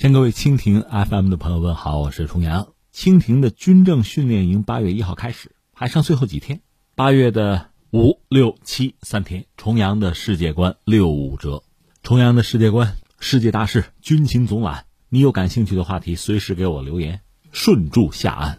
向各位蜻蜓 FM 的朋友问好，我是重阳。蜻蜓的军政训练营八月一号开始，还剩最后几天。八月的五六七三天，重阳的世界观六五折，重阳的世界观世界大事军情总览。你有感兴趣的话题，随时给我留言，顺祝下岸。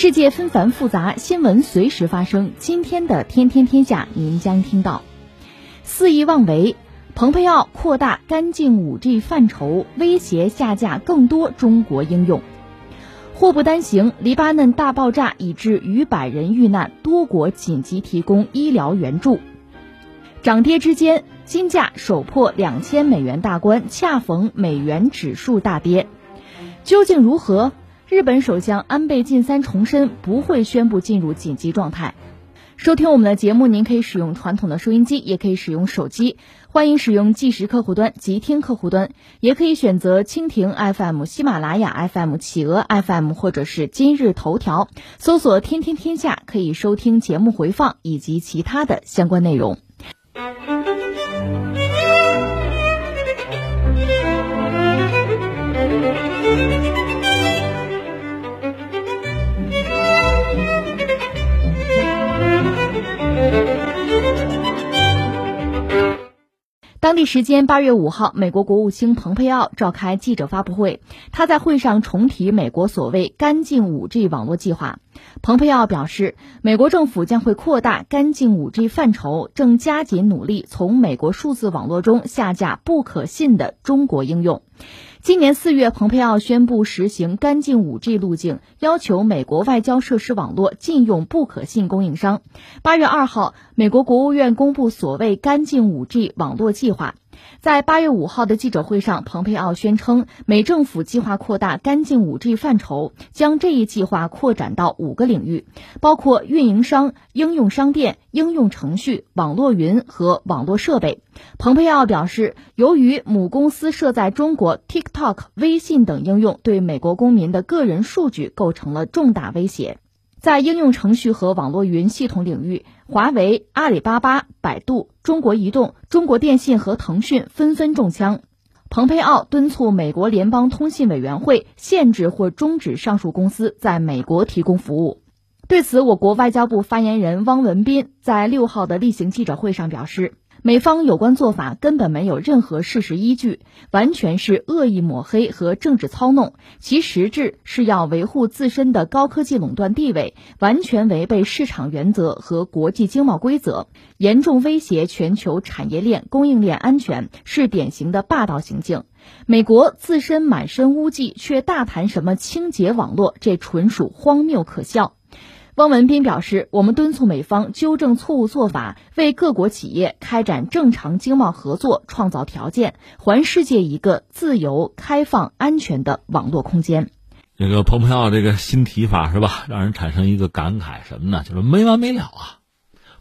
世界纷繁复杂，新闻随时发生。今天的《天天天下》，您将听到：肆意妄为，蓬佩奥扩大干净 5G 范畴，威胁下架更多中国应用；祸不单行，黎巴嫩大爆炸已致逾百人遇难，多国紧急提供医疗援助；涨跌之间，金价首破两千美元大关，恰逢美元指数大跌，究竟如何？日本首相安倍晋三重申不会宣布进入紧急状态。收听我们的节目，您可以使用传统的收音机，也可以使用手机。欢迎使用即时客户端、即听客户端，也可以选择蜻蜓 FM、喜马拉雅 FM、企鹅 FM 或者是今日头条，搜索“天天天下”，可以收听节目回放以及其他的相关内容。当地时间八月五号，美国国务卿蓬佩奥召开记者发布会。他在会上重提美国所谓“干净 5G” 网络计划。蓬佩奥表示，美国政府将会扩大干净 5G 范畴，正加紧努力从美国数字网络中下架不可信的中国应用。今年四月，蓬佩奥宣布实行干净 5G 路径，要求美国外交设施网络禁用不可信供应商。八月二号，美国国务院公布所谓干净 5G 网络计划。在八月五号的记者会上，蓬佩奥宣称，美政府计划扩大干净 5G 范畴，将这一计划扩展到五个领域，包括运营商、应用商店、应用程序、网络云和网络设备。蓬佩奥表示，由于母公司设在中国 TikTok、微信等应用对美国公民的个人数据构成了重大威胁。在应用程序和网络云系统领域，华为、阿里巴巴、百度、中国移动、中国电信和腾讯纷纷中枪。蓬佩奥敦促美国联邦通信委员会限制或终止上述公司在美国提供服务。对此，我国外交部发言人汪文斌在六号的例行记者会上表示。美方有关做法根本没有任何事实依据，完全是恶意抹黑和政治操弄，其实质是要维护自身的高科技垄断地位，完全违背市场原则和国际经贸规则，严重威胁全球产业链供应链安全，是典型的霸道行径。美国自身满身污迹，却大谈什么清洁网络，这纯属荒谬可笑。汪文斌表示，我们敦促美方纠正错误做法，为各国企业开展正常经贸合作创造条件，还世界一个自由、开放、安全的网络空间。这个蓬佩奥这个新提法是吧，让人产生一个感慨什么呢？就是没完没了啊，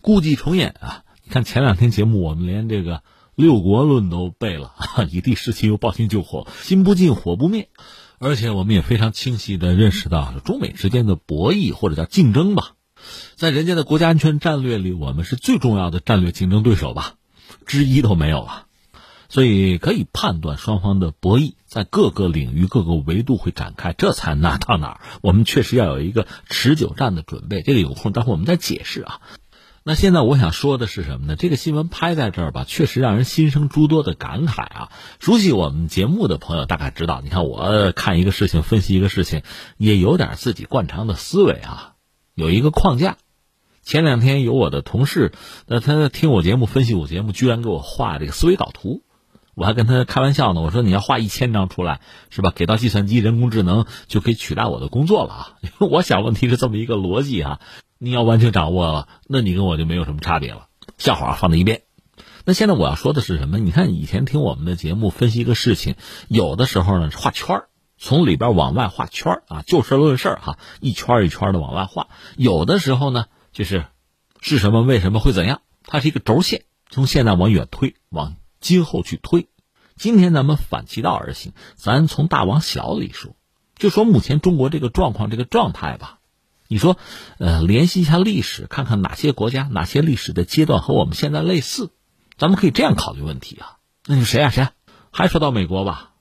故伎重演啊！你看前两天节目，我们连这个六国论都背了，以地事其又抱薪救火，心不静，火不灭。而且我们也非常清晰的认识到，中美之间的博弈或者叫竞争吧，在人家的国家安全战略里，我们是最重要的战略竞争对手吧，之一都没有了。所以可以判断，双方的博弈在各个领域、各个维度会展开，这才哪到哪儿。我们确实要有一个持久战的准备。这个有空待会儿我们再解释啊。那现在我想说的是什么呢？这个新闻拍在这儿吧，确实让人心生诸多的感慨啊。熟悉我们节目的朋友大概知道，你看我看一个事情、分析一个事情，也有点自己惯常的思维啊，有一个框架。前两天有我的同事，那他听我节目、分析我节目，居然给我画这个思维导图，我还跟他开玩笑呢，我说你要画一千张出来，是吧？给到计算机、人工智能就可以取代我的工作了啊。我想问题是这么一个逻辑啊。你要完全掌握了，那你跟我就没有什么差别了。笑话放在一边。那现在我要说的是什么？你看以前听我们的节目分析一个事情，有的时候呢画圈从里边往外画圈啊，就事论事哈，一圈一圈的往外画。有的时候呢就是是什么为什么会怎样，它是一个轴线，从现在往远推，往今后去推。今天咱们反其道而行，咱从大往小里说，就说目前中国这个状况、这个状态吧。你说，呃，联系一下历史，看看哪些国家、哪些历史的阶段和我们现在类似，咱们可以这样考虑问题啊。那是谁啊？谁？还说到美国吧？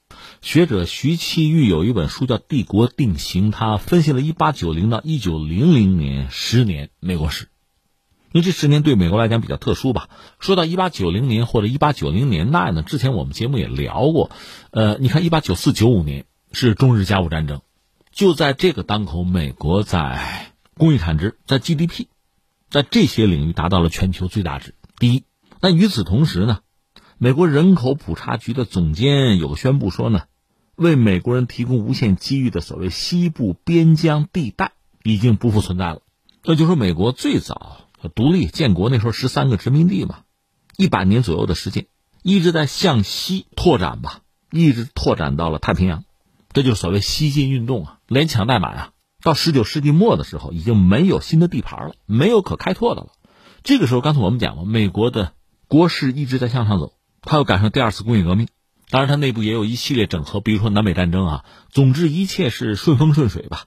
学者徐其玉有一本书叫《帝国定型》，他分析了1890到1900年十年美国史。因为这十年对美国来讲比较特殊吧。说到一八九零年或者一八九零年代呢，之前我们节目也聊过。呃，你看一八九四九五年是中日甲午战争，就在这个当口，美国在工业产值、在 GDP，在这些领域达到了全球最大值第一。但与此同时呢，美国人口普查局的总监有个宣布说呢，为美国人提供无限机遇的所谓西部边疆地带已经不复存在了。这就说美国最早。独立建国那时候十三个殖民地嘛，一百年左右的时间，一直在向西拓展吧，一直拓展到了太平洋，这就是所谓西进运动啊，连抢带买啊。到十九世纪末的时候，已经没有新的地盘了，没有可开拓的了。这个时候，刚才我们讲了，美国的国势一直在向上走，它又赶上第二次工业革命，当然它内部也有一系列整合，比如说南北战争啊。总之，一切是顺风顺水吧。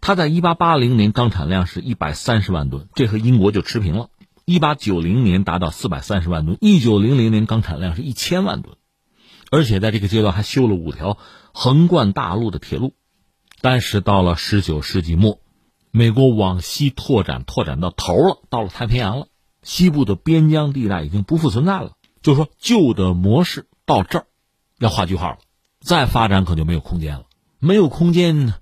它在一八八零年钢产量是一百三十万吨，这和英国就持平了。一八九零年达到四百三十万吨，一九零零年钢产量是一千万吨，而且在这个阶段还修了五条横贯大陆的铁路。但是到了十九世纪末，美国往西拓展，拓展到头了，到了太平洋了，西部的边疆地带已经不复存在了。就说旧的模式到这儿要画句号了，再发展可就没有空间了，没有空间。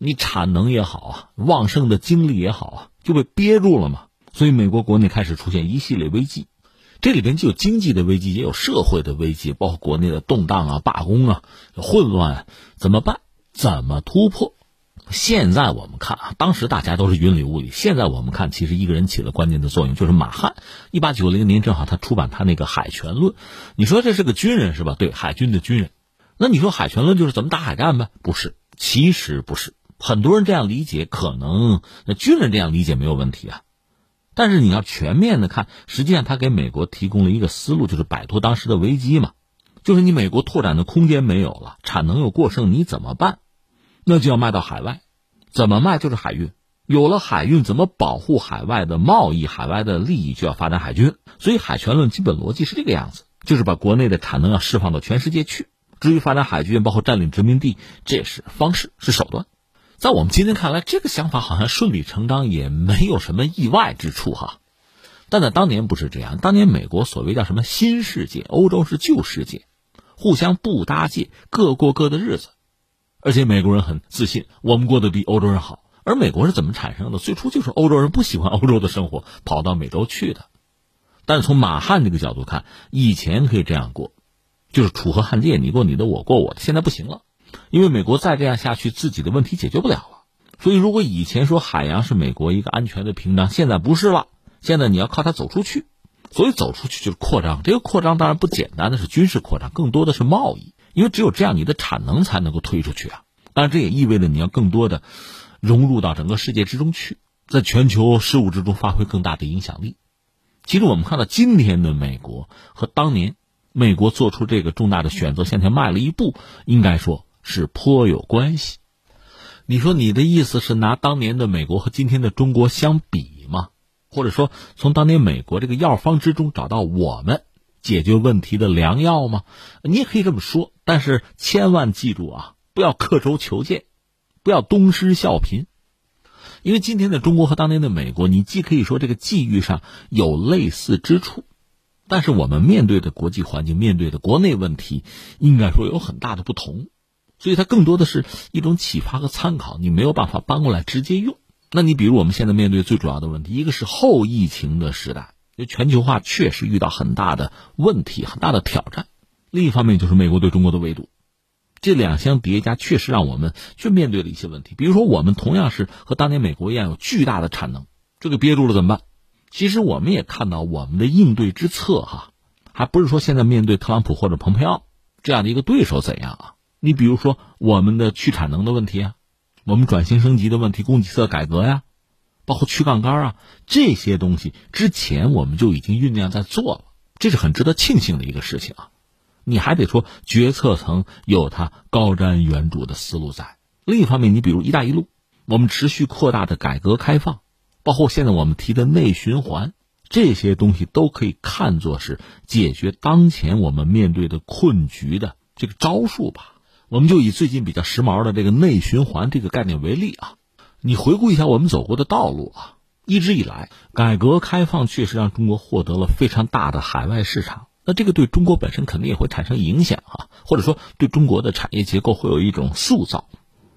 你产能也好啊，旺盛的精力也好啊，就被憋住了嘛。所以美国国内开始出现一系列危机，这里边既有经济的危机，也有社会的危机，包括国内的动荡啊、罢工啊、混乱，啊怎么办？怎么突破？现在我们看啊，当时大家都是云里雾里。现在我们看，其实一个人起了关键的作用，就是马汉。一八九零年正好他出版他那个《海权论》，你说这是个军人是吧？对，海军的军人。那你说《海权论》就是怎么打海战呗？不是，其实不是。很多人这样理解，可能那军人这样理解没有问题啊，但是你要全面的看，实际上他给美国提供了一个思路，就是摆脱当时的危机嘛，就是你美国拓展的空间没有了，产能又过剩，你怎么办？那就要卖到海外，怎么卖？就是海运，有了海运，怎么保护海外的贸易、海外的利益？就要发展海军。所以海权论基本逻辑是这个样子，就是把国内的产能要释放到全世界去。至于发展海军，包括占领殖民地，这也是方式，是手段。在我们今天看来，这个想法好像顺理成章，也没有什么意外之处哈。但在当年不是这样，当年美国所谓叫什么新世界，欧洲是旧世界，互相不搭界，各过各的日子。而且美国人很自信，我们过得比欧洲人好。而美国是怎么产生的？最初就是欧洲人不喜欢欧洲的生活，跑到美洲去的。但从马汉这个角度看，以前可以这样过，就是楚河汉界，你过你的，我过我的。现在不行了。因为美国再这样下去，自己的问题解决不了了。所以，如果以前说海洋是美国一个安全的屏障，现在不是了。现在你要靠它走出去。所以，走出去就是扩张。这个扩张当然不简单的是军事扩张，更多的是贸易。因为只有这样，你的产能才能够推出去啊。当然，这也意味着你要更多的融入到整个世界之中去，在全球事务之中发挥更大的影响力。其实，我们看到今天的美国和当年美国做出这个重大的选择向前迈了一步，应该说。是颇有关系，你说你的意思是拿当年的美国和今天的中国相比吗？或者说从当年美国这个药方之中找到我们解决问题的良药吗？你也可以这么说，但是千万记住啊，不要刻舟求剑，不要东施效颦，因为今天的中国和当年的美国，你既可以说这个际遇上有类似之处，但是我们面对的国际环境、面对的国内问题，应该说有很大的不同。所以它更多的是一种启发和参考，你没有办法搬过来直接用。那你比如我们现在面对最主要的问题，一个是后疫情的时代，就全球化确实遇到很大的问题、很大的挑战；另一方面就是美国对中国的围堵，这两相叠加，确实让我们去面对了一些问题。比如说，我们同样是和当年美国一样有巨大的产能，这个憋住了怎么办？其实我们也看到我们的应对之策哈，还不是说现在面对特朗普或者蓬佩奥这样的一个对手怎样啊？你比如说我们的去产能的问题啊，我们转型升级的问题，供给侧改革呀，包括去杠杆啊，这些东西之前我们就已经酝酿在做了，这是很值得庆幸的一个事情啊。你还得说决策层有他高瞻远瞩的思路在。另一方面，你比如“一带一路”，我们持续扩大的改革开放。包括现在我们提的内循环，这些东西都可以看作是解决当前我们面对的困局的这个招数吧。我们就以最近比较时髦的这个内循环这个概念为例啊，你回顾一下我们走过的道路啊，一直以来改革开放确实让中国获得了非常大的海外市场，那这个对中国本身肯定也会产生影响啊，或者说对中国的产业结构会有一种塑造，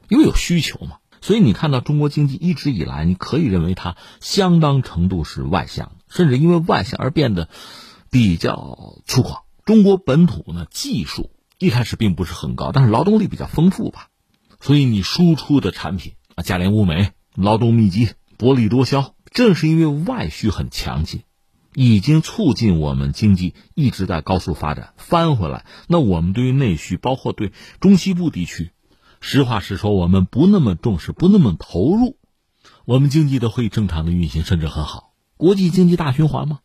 因为有需求嘛。所以你看到中国经济一直以来，你可以认为它相当程度是外向，甚至因为外向而变得比较粗犷。中国本土呢，技术一开始并不是很高，但是劳动力比较丰富吧，所以你输出的产品，啊价廉物美、劳动密集、薄利多销，正是因为外需很强劲，已经促进我们经济一直在高速发展。翻回来，那我们对于内需，包括对中西部地区。实话实说，我们不那么重视，不那么投入，我们经济都会正常的运行，甚至很好。国际经济大循环嘛，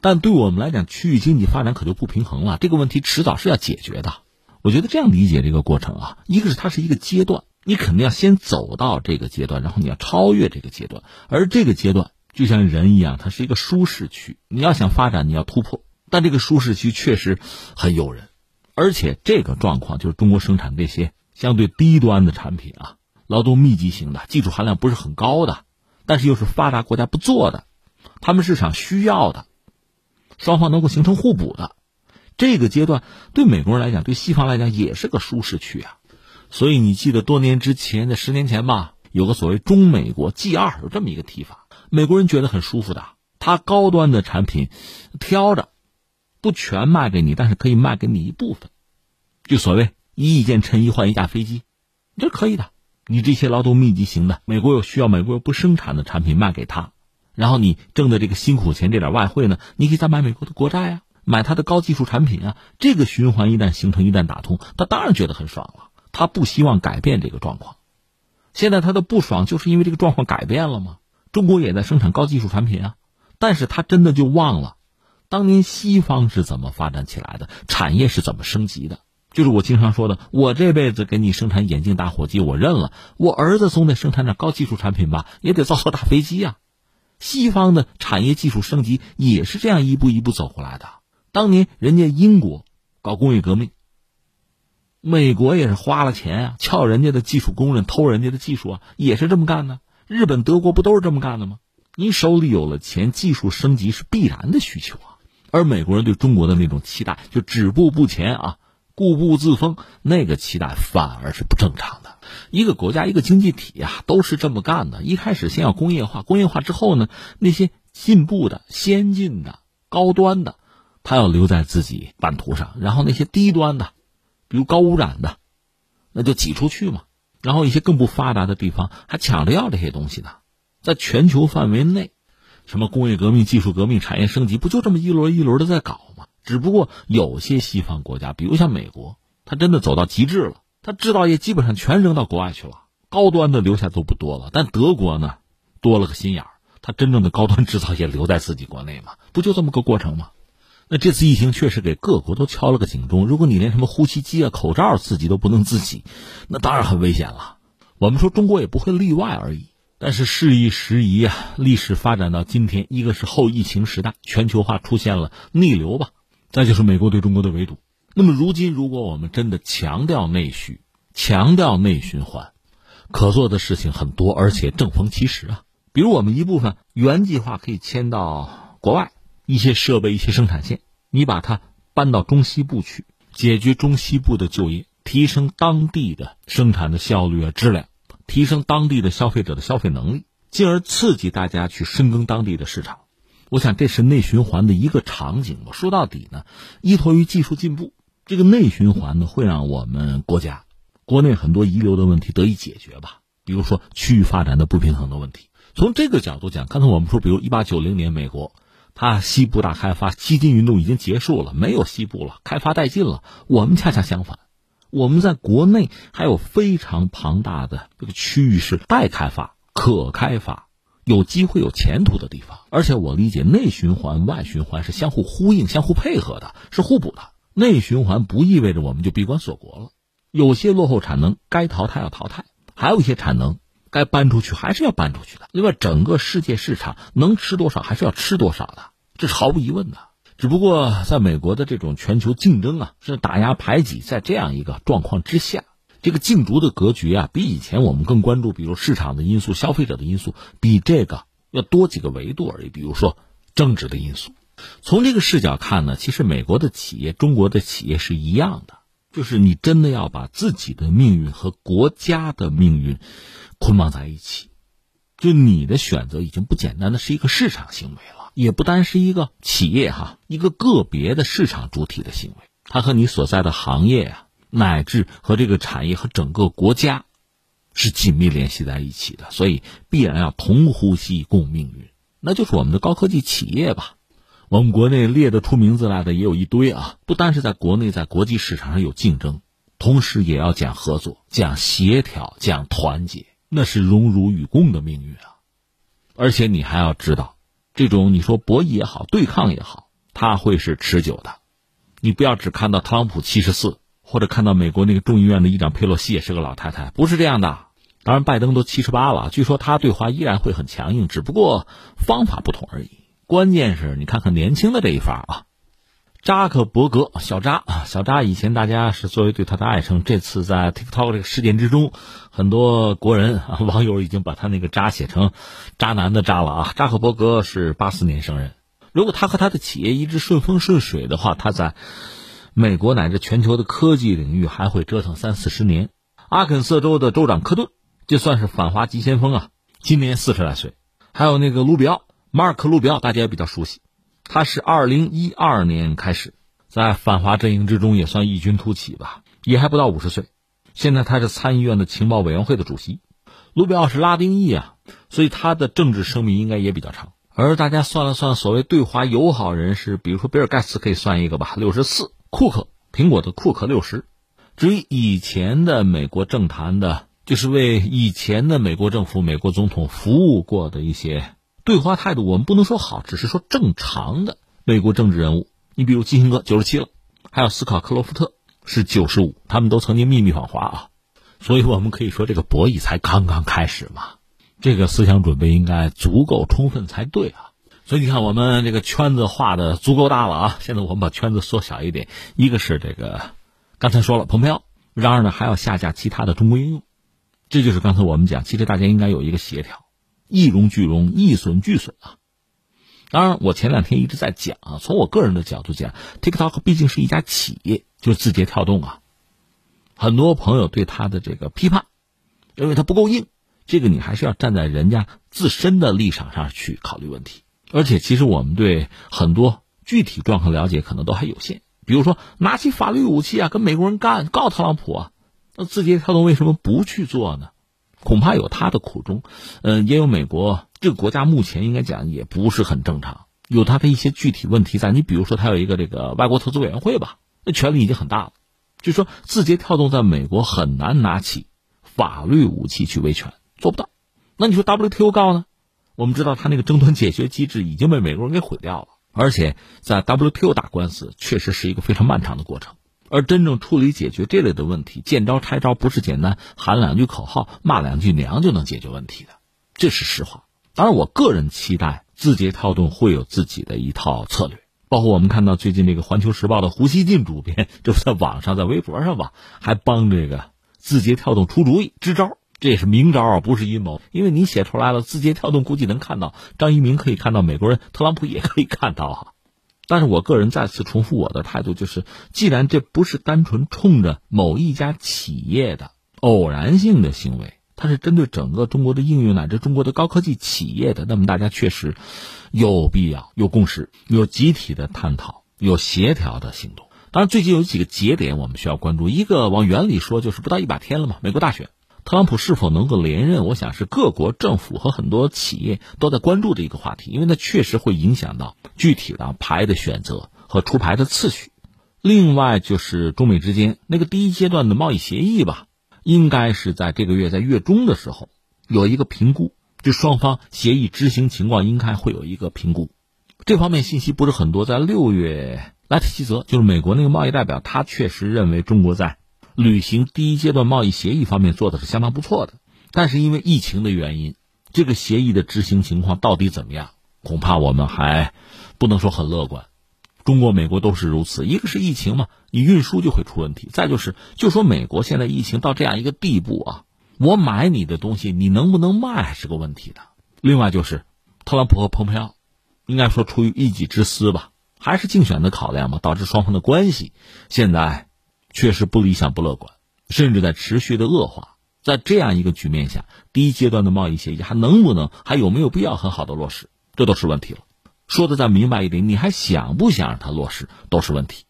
但对我们来讲，区域经济发展可就不平衡了。这个问题迟早是要解决的。我觉得这样理解这个过程啊，一个是它是一个阶段，你肯定要先走到这个阶段，然后你要超越这个阶段。而这个阶段就像人一样，它是一个舒适区，你要想发展，你要突破。但这个舒适区确实很诱人，而且这个状况就是中国生产这些。相对低端的产品啊，劳动密集型的，技术含量不是很高的，但是又是发达国家不做的，他们市场需要的，双方能够形成互补的，这个阶段对美国人来讲，对西方来讲也是个舒适区啊。所以你记得多年之前，在十年前吧，有个所谓中美国 G 二有这么一个提法，美国人觉得很舒服的，他高端的产品挑着，不全卖给你，但是可以卖给你一部分，就所谓。一件衬衣换一架飞机，这可以的。你这些劳动密集型的，美国有需要，美国又不生产的产品卖给他，然后你挣的这个辛苦钱，这点外汇呢，你可以再买美国的国债啊，买他的高技术产品啊。这个循环一旦形成，一旦打通，他当然觉得很爽了。他不希望改变这个状况。现在他的不爽就是因为这个状况改变了吗？中国也在生产高技术产品啊，但是他真的就忘了，当年西方是怎么发展起来的，产业是怎么升级的。就是我经常说的，我这辈子给你生产眼镜打火机，我认了。我儿子总得生产点高技术产品吧，也得造艘大飞机呀。西方的产业技术升级也是这样一步一步走过来的。当年人家英国搞工业革命，美国也是花了钱啊，撬人家的技术工人，偷人家的技术啊，也是这么干的。日本、德国不都是这么干的吗？你手里有了钱，技术升级是必然的需求啊。而美国人对中国的那种期待，就止步不前啊。固步自封，那个期待反而是不正常的。一个国家、一个经济体呀，都是这么干的。一开始先要工业化，工业化之后呢，那些进步的、先进的、高端的，它要留在自己版图上；然后那些低端的，比如高污染的，那就挤出去嘛。然后一些更不发达的地方还抢着要这些东西呢。在全球范围内，什么工业革命、技术革命、产业升级，不就这么一轮一轮的在搞吗？只不过有些西方国家，比如像美国，他真的走到极致了，他制造业基本上全扔到国外去了，高端的留下都不多了。但德国呢，多了个心眼儿，他真正的高端制造业留在自己国内嘛，不就这么个过程吗？那这次疫情确实给各国都敲了个警钟。如果你连什么呼吸机啊、口罩自己都不能自己，那当然很危险了。我们说中国也不会例外而已。但是事宜时移啊，历史发展到今天，一个是后疫情时代，全球化出现了逆流吧。再就是美国对中国的围堵。那么如今，如果我们真的强调内需、强调内循环，可做的事情很多，而且正逢其时啊。比如我们一部分原计划可以迁到国外，一些设备、一些生产线，你把它搬到中西部去，解决中西部的就业，提升当地的生产的效率啊、质量，提升当地的消费者的消费能力，进而刺激大家去深耕当地的市场。我想这是内循环的一个场景吧。说到底呢，依托于技术进步，这个内循环呢会让我们国家国内很多遗留的问题得以解决吧。比如说区域发展的不平衡的问题，从这个角度讲，刚才我们说，比如一八九零年美国，它西部大开发，基金运动已经结束了，没有西部了，开发殆尽了。我们恰恰相反，我们在国内还有非常庞大的这个区域是待开发、可开发、有机会、有前途的地方。而且我理解，内循环、外循环是相互呼应、相互配合的，是互补的。内循环不意味着我们就闭关锁国了。有些落后产能该淘汰要淘汰，还有一些产能该搬出去还是要搬出去的。另外，整个世界市场能吃多少还是要吃多少的，这是毫无疑问的。只不过在美国的这种全球竞争啊，是打压排挤，在这样一个状况之下，这个竞逐的格局啊，比以前我们更关注，比如市场的因素、消费者的因素，比这个要多几个维度而已。比如说政治的因素。从这个视角看呢，其实美国的企业、中国的企业是一样的。就是你真的要把自己的命运和国家的命运捆绑在一起，就你的选择已经不简单的是一个市场行为了，也不单是一个企业哈，一个个别的市场主体的行为，它和你所在的行业啊，乃至和这个产业和整个国家是紧密联系在一起的，所以必然要同呼吸共命运，那就是我们的高科技企业吧。我们国内列得出名字来的也有一堆啊，不单是在国内，在国际市场上有竞争，同时也要讲合作、讲协调、讲团结，那是荣辱与共的命运啊！而且你还要知道，这种你说博弈也好，对抗也好，它会是持久的。你不要只看到特朗普七十四，或者看到美国那个众议院的议长佩洛西也是个老太太，不是这样的。当然，拜登都七十八了，据说他对华依然会很强硬，只不过方法不同而已。关键是你看看年轻的这一方啊，扎克伯格小扎啊，小扎以前大家是作为对他的爱称，这次在 TikTok 这个事件之中，很多国人啊网友已经把他那个渣写成渣男的渣了啊。扎克伯格是八四年生人，如果他和他的企业一直顺风顺水的话，他在美国乃至全球的科技领域还会折腾三四十年。阿肯色州的州长科顿，就算是反华急先锋啊，今年四十来岁，还有那个卢比奥。马尔克·卢比奥大家也比较熟悉，他是二零一二年开始在反华阵营之中也算异军突起吧，也还不到五十岁。现在他是参议院的情报委员会的主席。卢比奥是拉丁裔啊，所以他的政治生命应该也比较长。而大家算了算，所谓对华友好人士，比如说比尔·盖茨可以算一个吧，六十四；库克，苹果的库克六十。至于以前的美国政坛的，就是为以前的美国政府、美国总统服务过的一些。对华态度，我们不能说好，只是说正常的美国政治人物。你比如基辛格九十七了，还有斯考克罗夫特是九十五，他们都曾经秘密访华啊。所以我们可以说，这个博弈才刚刚开始嘛。这个思想准备应该足够充分才对啊。所以你看，我们这个圈子画的足够大了啊。现在我们把圈子缩小一点，一个是这个刚才说了，蓬佩奥，然而呢还要下架其他的中国应用，这就是刚才我们讲，其实大家应该有一个协调。一荣俱荣，一损俱损啊！当然，我前两天一直在讲啊，从我个人的角度讲，TikTok 毕竟是一家企业，就是字节跳动啊。很多朋友对他的这个批判，认为他不够硬，这个你还是要站在人家自身的立场上去考虑问题。而且，其实我们对很多具体状况了解可能都还有限。比如说，拿起法律武器啊，跟美国人干，告特朗普啊，那字节跳动为什么不去做呢？恐怕有他的苦衷，嗯，也有美国这个国家目前应该讲也不是很正常，有他的一些具体问题在。你比如说，他有一个这个外国投资委员会吧，那权力已经很大了。就说字节跳动在美国很难拿起法律武器去维权，做不到。那你说 WTO 告呢？我们知道他那个争端解决机制已经被美国人给毁掉了，而且在 WTO 打官司确实是一个非常漫长的过程。而真正处理解决这类的问题，见招拆招不是简单喊两句口号、骂两句娘就能解决问题的，这是实话。当然，我个人期待字节跳动会有自己的一套策略，包括我们看到最近这个《环球时报》的胡锡进主编，就在网上、在微博上吧，还帮这个字节跳动出主意、支招，这也是明招啊，不是阴谋。因为你写出来了，字节跳动估计能看到，张一鸣可以看到，美国人特朗普也可以看到哈。但是我个人再次重复我的态度，就是既然这不是单纯冲着某一家企业的偶然性的行为，它是针对整个中国的应用乃至中国的高科技企业的，那么大家确实有必要有共识、有集体的探讨、有协调的行动。当然，最近有几个节点我们需要关注，一个往远里说就是不到一百天了嘛，美国大选，特朗普是否能够连任，我想是各国政府和很多企业都在关注的一个话题，因为它确实会影响到具体的牌的选择和出牌的次序。另外就是中美之间那个第一阶段的贸易协议吧，应该是在这个月在月中的时候有一个评估，就双方协议执行情况应该会有一个评估。这方面信息不是很多，在六月，拉特希泽就是美国那个贸易代表，他确实认为中国在。履行第一阶段贸易协议方面做的是相当不错的，但是因为疫情的原因，这个协议的执行情况到底怎么样，恐怕我们还不能说很乐观。中国、美国都是如此，一个是疫情嘛，你运输就会出问题；再就是，就说美国现在疫情到这样一个地步啊，我买你的东西，你能不能卖是个问题的。另外就是，特朗普和蓬佩奥，应该说出于一己之私吧，还是竞选的考量嘛，导致双方的关系现在。确实不理想、不乐观，甚至在持续的恶化。在这样一个局面下，第一阶段的贸易协议还能不能、还有没有必要很好的落实，这都是问题了。说的再明白一点，你还想不想让它落实，都是问题。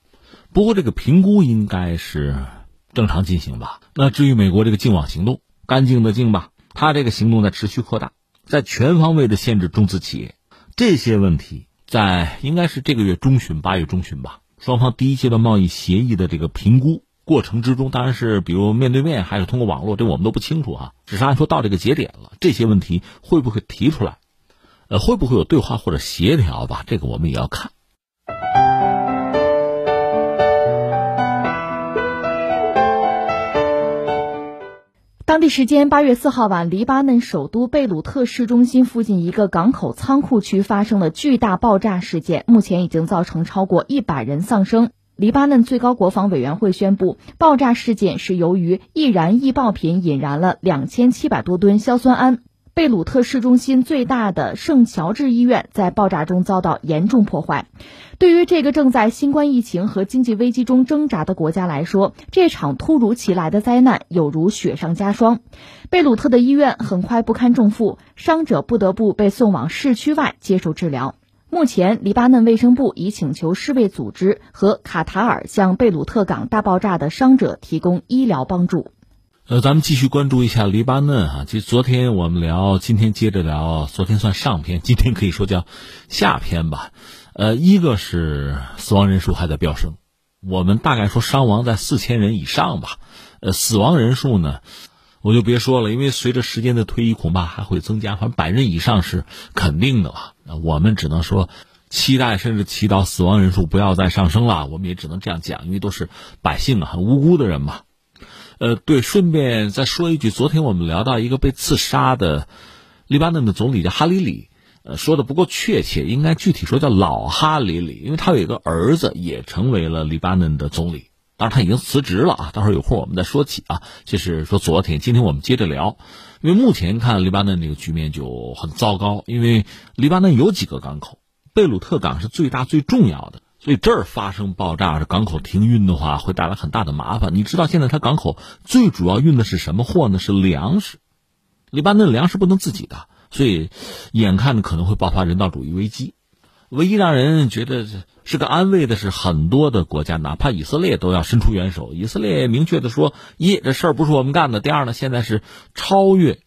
不过这个评估应该是正常进行吧。那至于美国这个净网行动，干净的净吧，它这个行动在持续扩大，在全方位的限制中资企业，这些问题在应该是这个月中旬、八月中旬吧。双方第一阶段贸易协议的这个评估过程之中，当然是比如面对面还是通过网络，这我们都不清楚啊。只是按说到这个节点了，这些问题会不会提出来？呃，会不会有对话或者协调吧？这个我们也要看。当地时间八月四号晚，黎巴嫩首都贝鲁特市中心附近一个港口仓库区发生了巨大爆炸事件，目前已经造成超过一百人丧生。黎巴嫩最高国防委员会宣布，爆炸事件是由于易燃易爆品引燃了两千七百多吨硝酸铵。贝鲁特市中心最大的圣乔治医院在爆炸中遭到严重破坏。对于这个正在新冠疫情和经济危机中挣扎的国家来说，这场突如其来的灾难有如雪上加霜。贝鲁特的医院很快不堪重负，伤者不得不被送往市区外接受治疗。目前，黎巴嫩卫生部已请求世卫组织和卡塔尔向贝鲁特港大爆炸的伤者提供医疗帮助。呃，咱们继续关注一下黎巴嫩哈。其实昨天我们聊，今天接着聊。昨天算上篇，今天可以说叫下篇吧。呃，一个是死亡人数还在飙升，我们大概说伤亡在四千人以上吧。呃，死亡人数呢，我就别说了，因为随着时间的推移，恐怕还会增加。反正百人以上是肯定的吧。我们只能说期待，甚至祈祷死亡人数不要再上升了。我们也只能这样讲，因为都是百姓啊，很无辜的人嘛。呃，对，顺便再说一句，昨天我们聊到一个被刺杀的黎巴嫩的总理叫哈里里，呃，说的不够确切，应该具体说叫老哈里里，因为他有一个儿子也成为了黎巴嫩的总理，当然他已经辞职了啊，待会儿有空我们再说起啊。就是说昨天，今天我们接着聊，因为目前看黎巴嫩这个局面就很糟糕，因为黎巴嫩有几个港口，贝鲁特港是最大最重要的。所以这儿发生爆炸，这港口停运的话，会带来很大的麻烦。你知道现在它港口最主要运的是什么货呢？是粮食。黎巴嫩粮食不能自己的，所以眼看着可能会爆发人道主义危机。唯一让人觉得是个安慰的是，很多的国家，哪怕以色列都要伸出援手。以色列明确的说：一，这事儿不是我们干的；第二呢，现在是超越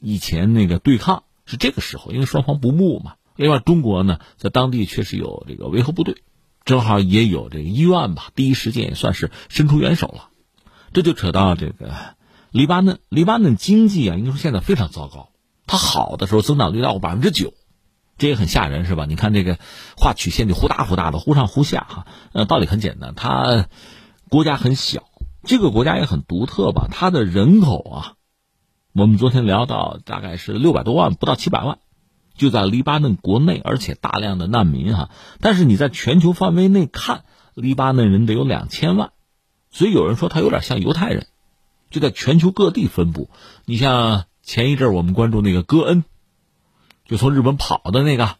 以前那个对抗，是这个时候，因为双方不睦嘛。另外，中国呢，在当地确实有这个维和部队。正好也有这个医院吧，第一时间也算是伸出援手了。这就扯到这个黎巴嫩，黎巴嫩经济啊，应该说现在非常糟糕。它好的时候增长率到百分之九，这也很吓人，是吧？你看这个画曲线就忽大忽大的，忽上忽下哈。呃，道理很简单，它国家很小，这个国家也很独特吧？它的人口啊，我们昨天聊到大概是六百多万，不到七百万。就在黎巴嫩国内，而且大量的难民哈，但是你在全球范围内看，黎巴嫩人得有两千万，所以有人说他有点像犹太人，就在全球各地分布。你像前一阵我们关注那个戈恩，就从日本跑的那个，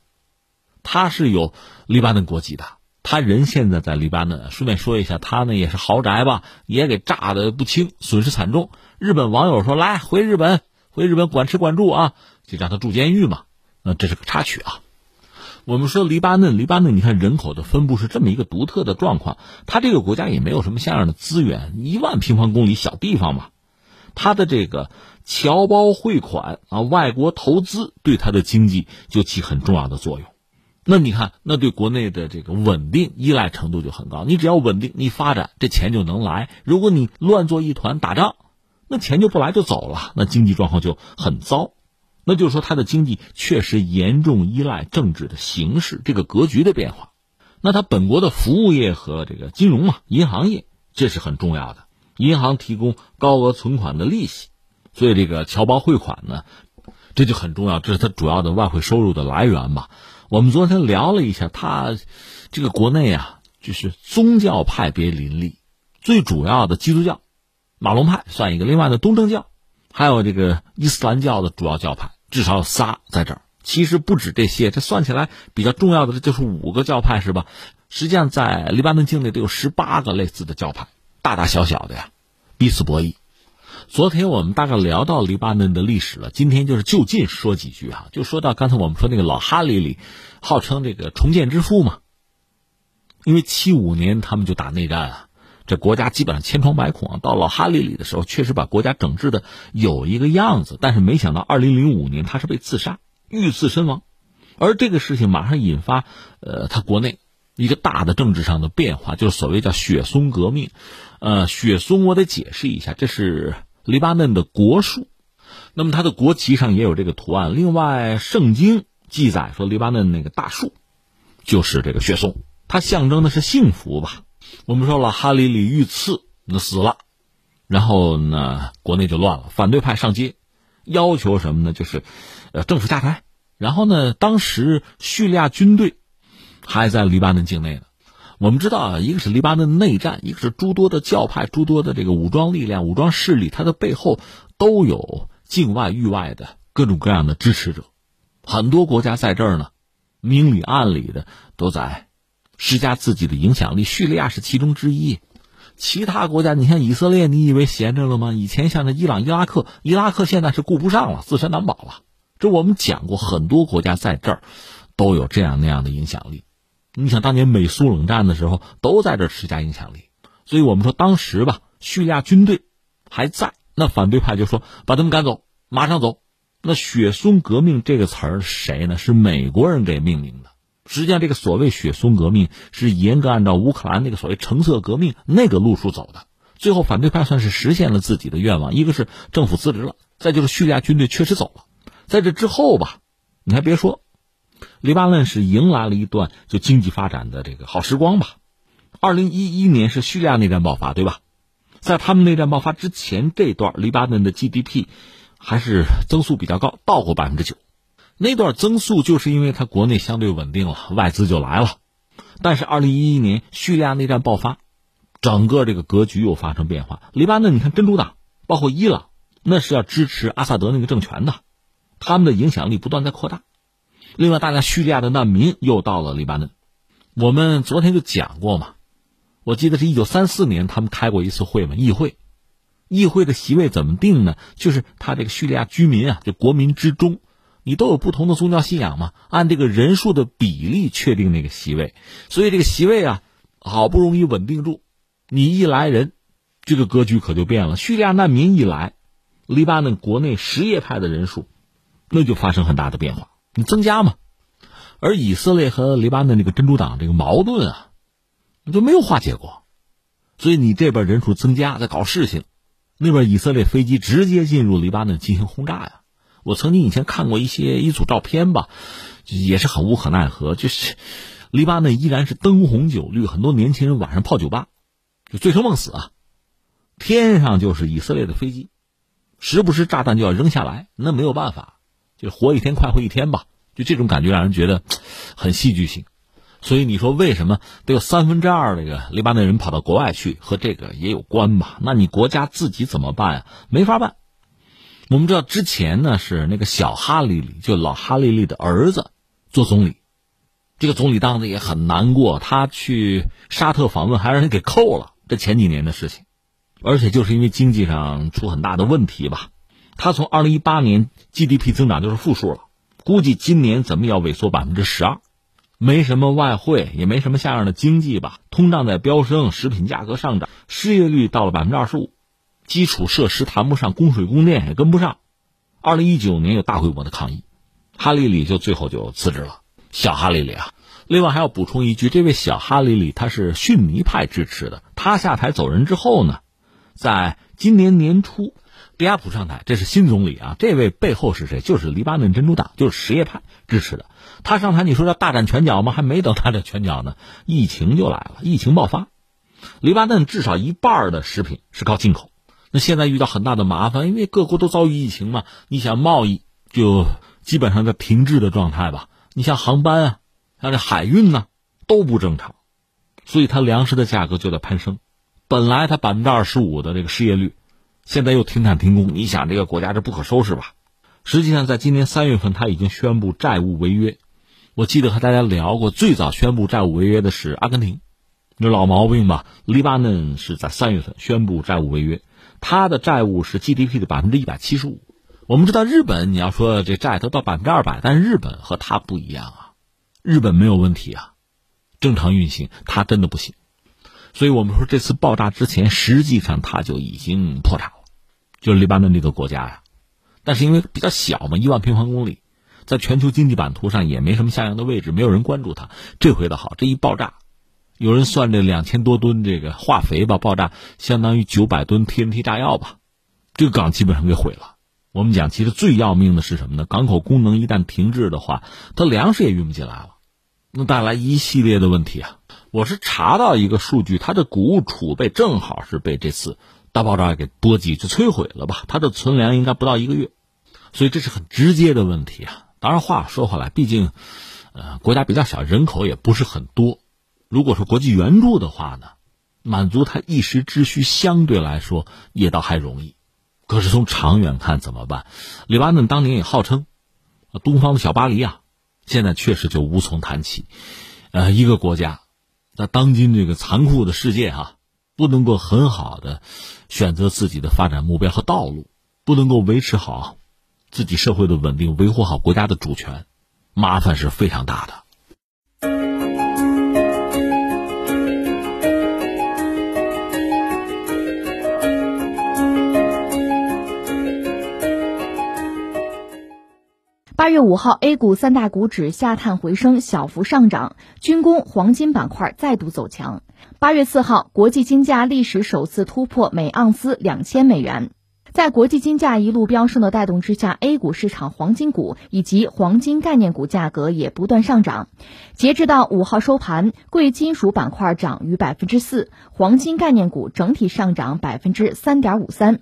他是有黎巴嫩国籍的，他人现在在黎巴嫩。顺便说一下，他呢也是豪宅吧，也给炸的不轻，损失惨重。日本网友说：“来回日本，回日本管吃管住啊，就让他住监狱嘛。”那这是个插曲啊。我们说黎巴嫩，黎巴嫩，你看人口的分布是这么一个独特的状况。它这个国家也没有什么像样的资源，一万平方公里小地方嘛。它的这个侨胞汇款啊，外国投资对它的经济就起很重要的作用。那你看，那对国内的这个稳定依赖程度就很高。你只要稳定，你发展，这钱就能来。如果你乱作一团，打仗，那钱就不来就走了，那经济状况就很糟。那就是说，它的经济确实严重依赖政治的形势这个格局的变化。那它本国的服务业和这个金融嘛，银行业这是很重要的。银行提供高额存款的利息，所以这个侨胞汇款呢，这就很重要，这是它主要的外汇收入的来源嘛。我们昨天聊了一下，它这个国内啊，就是宗教派别林立，最主要的基督教，马龙派算一个，另外的东正教，还有这个伊斯兰教的主要教派，至少有仨在这儿。其实不止这些，这算起来比较重要的，就是五个教派是吧？实际上在黎巴嫩境内都有十八个类似的教派，大大小小的呀，彼此博弈。昨天我们大概聊到黎巴嫩的历史了，今天就是就近说几句哈，就说到刚才我们说那个老哈里里，号称这个重建之父嘛。因为七五年他们就打内战啊，这国家基本上千疮百孔啊。到老哈里里的时候，确实把国家整治的有一个样子，但是没想到二零零五年他是被刺杀，遇刺身亡，而这个事情马上引发呃他国内一个大的政治上的变化，就是所谓叫雪松革命。呃，雪松我得解释一下，这是。黎巴嫩的国树，那么它的国旗上也有这个图案。另外，圣经记载说，黎巴嫩那个大树就是这个雪松，它象征的是幸福吧？我们说了，哈里里遇刺，那死了，然后呢，国内就乱了，反对派上街，要求什么呢？就是呃，政府下台。然后呢，当时叙利亚军队还在黎巴嫩境内呢。我们知道啊，一个是黎巴嫩内战，一个是诸多的教派、诸多的这个武装力量、武装势力，它的背后都有境外域外的各种各样的支持者，很多国家在这儿呢，明里暗里的都在施加自己的影响力。叙利亚是其中之一，其他国家，你像以色列，你以为闲着了吗？以前像那伊朗、伊拉克，伊拉克现在是顾不上了，自身难保了。这我们讲过，很多国家在这儿都有这样那样的影响力。你想当年美苏冷战的时候，都在这施加影响力，所以我们说当时吧，叙利亚军队还在，那反对派就说把他们赶走，马上走。那雪松革命这个词儿谁呢？是美国人给命名的。实际上，这个所谓雪松革命是严格按照乌克兰那个所谓橙色革命那个路数走的。最后，反对派算是实现了自己的愿望，一个是政府辞职了，再就是叙利亚军队确实走了。在这之后吧，你还别说。黎巴嫩是迎来了一段就经济发展的这个好时光吧。二零一一年是叙利亚内战爆发，对吧？在他们内战爆发之前这段，黎巴嫩的 GDP 还是增速比较高，到过百分之九。那段增速就是因为它国内相对稳定了，外资就来了。但是二零一一年叙利亚内战爆发，整个这个格局又发生变化。黎巴嫩，你看真主党，包括伊朗，那是要支持阿萨德那个政权的，他们的影响力不断在扩大。另外，大家叙利亚的难民又到了黎巴嫩。我们昨天就讲过嘛，我记得是一九三四年他们开过一次会嘛，议会，议会的席位怎么定呢？就是他这个叙利亚居民啊，就国民之中，你都有不同的宗教信仰嘛，按这个人数的比例确定那个席位。所以这个席位啊，好不容易稳定住，你一来人，这个格局可就变了。叙利亚难民一来，黎巴嫩国内什叶派的人数，那就发生很大的变化。你增加嘛，而以色列和黎巴嫩这个真主党这个矛盾啊，你就没有化解过，所以你这边人数增加在搞事情，那边以色列飞机直接进入黎巴嫩进行轰炸呀。我曾经以前看过一些一组照片吧，也是很无可奈何，就是黎巴嫩依然是灯红酒绿，很多年轻人晚上泡酒吧，就醉生梦死啊。天上就是以色列的飞机，时不时炸弹就要扔下来，那没有办法。就活一天快活一天吧，就这种感觉让人觉得很戏剧性。所以你说为什么得有三分之二这个黎巴嫩人跑到国外去，和这个也有关吧？那你国家自己怎么办呀？没法办。我们知道之前呢是那个小哈里里，就老哈利里的儿子做总理，这个总理当的也很难过。他去沙特访问，还让人给扣了。这前几年的事情，而且就是因为经济上出很大的问题吧。他从二零一八年 GDP 增长就是负数了，估计今年怎么也要萎缩百分之十二，没什么外汇，也没什么像样的经济吧，通胀在飙升，食品价格上涨，失业率到了百分之二十五，基础设施谈不上，供水供电也跟不上。二零一九年有大规模的抗议，哈里里就最后就辞职了。小哈里里啊，另外还要补充一句，这位小哈里里他是逊尼派支持的，他下台走人之后呢，在今年年初，迪亚普上台，这是新总理啊。这位背后是谁？就是黎巴嫩真主党，就是什叶派支持的。他上台，你说要大展拳脚吗？还没等大展拳脚呢，疫情就来了，疫情爆发。黎巴嫩至少一半的食品是靠进口，那现在遇到很大的麻烦，因为各国都遭遇疫情嘛。你想贸易就基本上在停滞的状态吧。你像航班啊，像这海运呢都不正常，所以它粮食的价格就在攀升。本来它百分之二十五的这个失业率，现在又停产停工，你想这个国家这不可收拾吧？实际上，在今年三月份，他已经宣布债务违约。我记得和大家聊过，最早宣布债务违约的是阿根廷，那老毛病吧。黎巴嫩是在三月份宣布债务违约，它的债务是 GDP 的百分之一百七十五。我们知道日本，你要说这债都到百分之二百，但是日本和它不一样啊，日本没有问题啊，正常运行，它真的不行。所以我们说这次爆炸之前，实际上它就已经破产了，就是黎巴嫩这个国家呀。但是因为比较小嘛，一万平方公里。在全球经济版图上也没什么像样的位置，没有人关注它。这回的好，这一爆炸，有人算这两千多吨这个化肥吧，爆炸相当于九百吨 TNT 炸药吧，这个港基本上给毁了。我们讲，其实最要命的是什么呢？港口功能一旦停滞的话，它粮食也运不进来了，那带来一系列的问题啊。我是查到一个数据，它的谷物储备正好是被这次大爆炸给波及，就摧毁了吧？它的存粮应该不到一个月，所以这是很直接的问题啊。当然，话说回来，毕竟，呃，国家比较小，人口也不是很多。如果说国际援助的话呢，满足他一时之需，相对来说也倒还容易。可是从长远看怎么办？黎巴嫩当年也号称“东方的小巴黎”啊，现在确实就无从谈起。呃，一个国家在当今这个残酷的世界哈，不能够很好的选择自己的发展目标和道路，不能够维持好。自己社会的稳定，维护好国家的主权，麻烦是非常大的。八月五号，A 股三大股指下探回升，小幅上涨，军工、黄金板块再度走强。八月四号，国际金价历史首次突破每盎司两千美元。在国际金价一路飙升的带动之下，A 股市场黄金股以及黄金概念股价格也不断上涨。截至到五号收盘，贵金属板块涨逾百分之四，黄金概念股整体上涨百分之三点五三。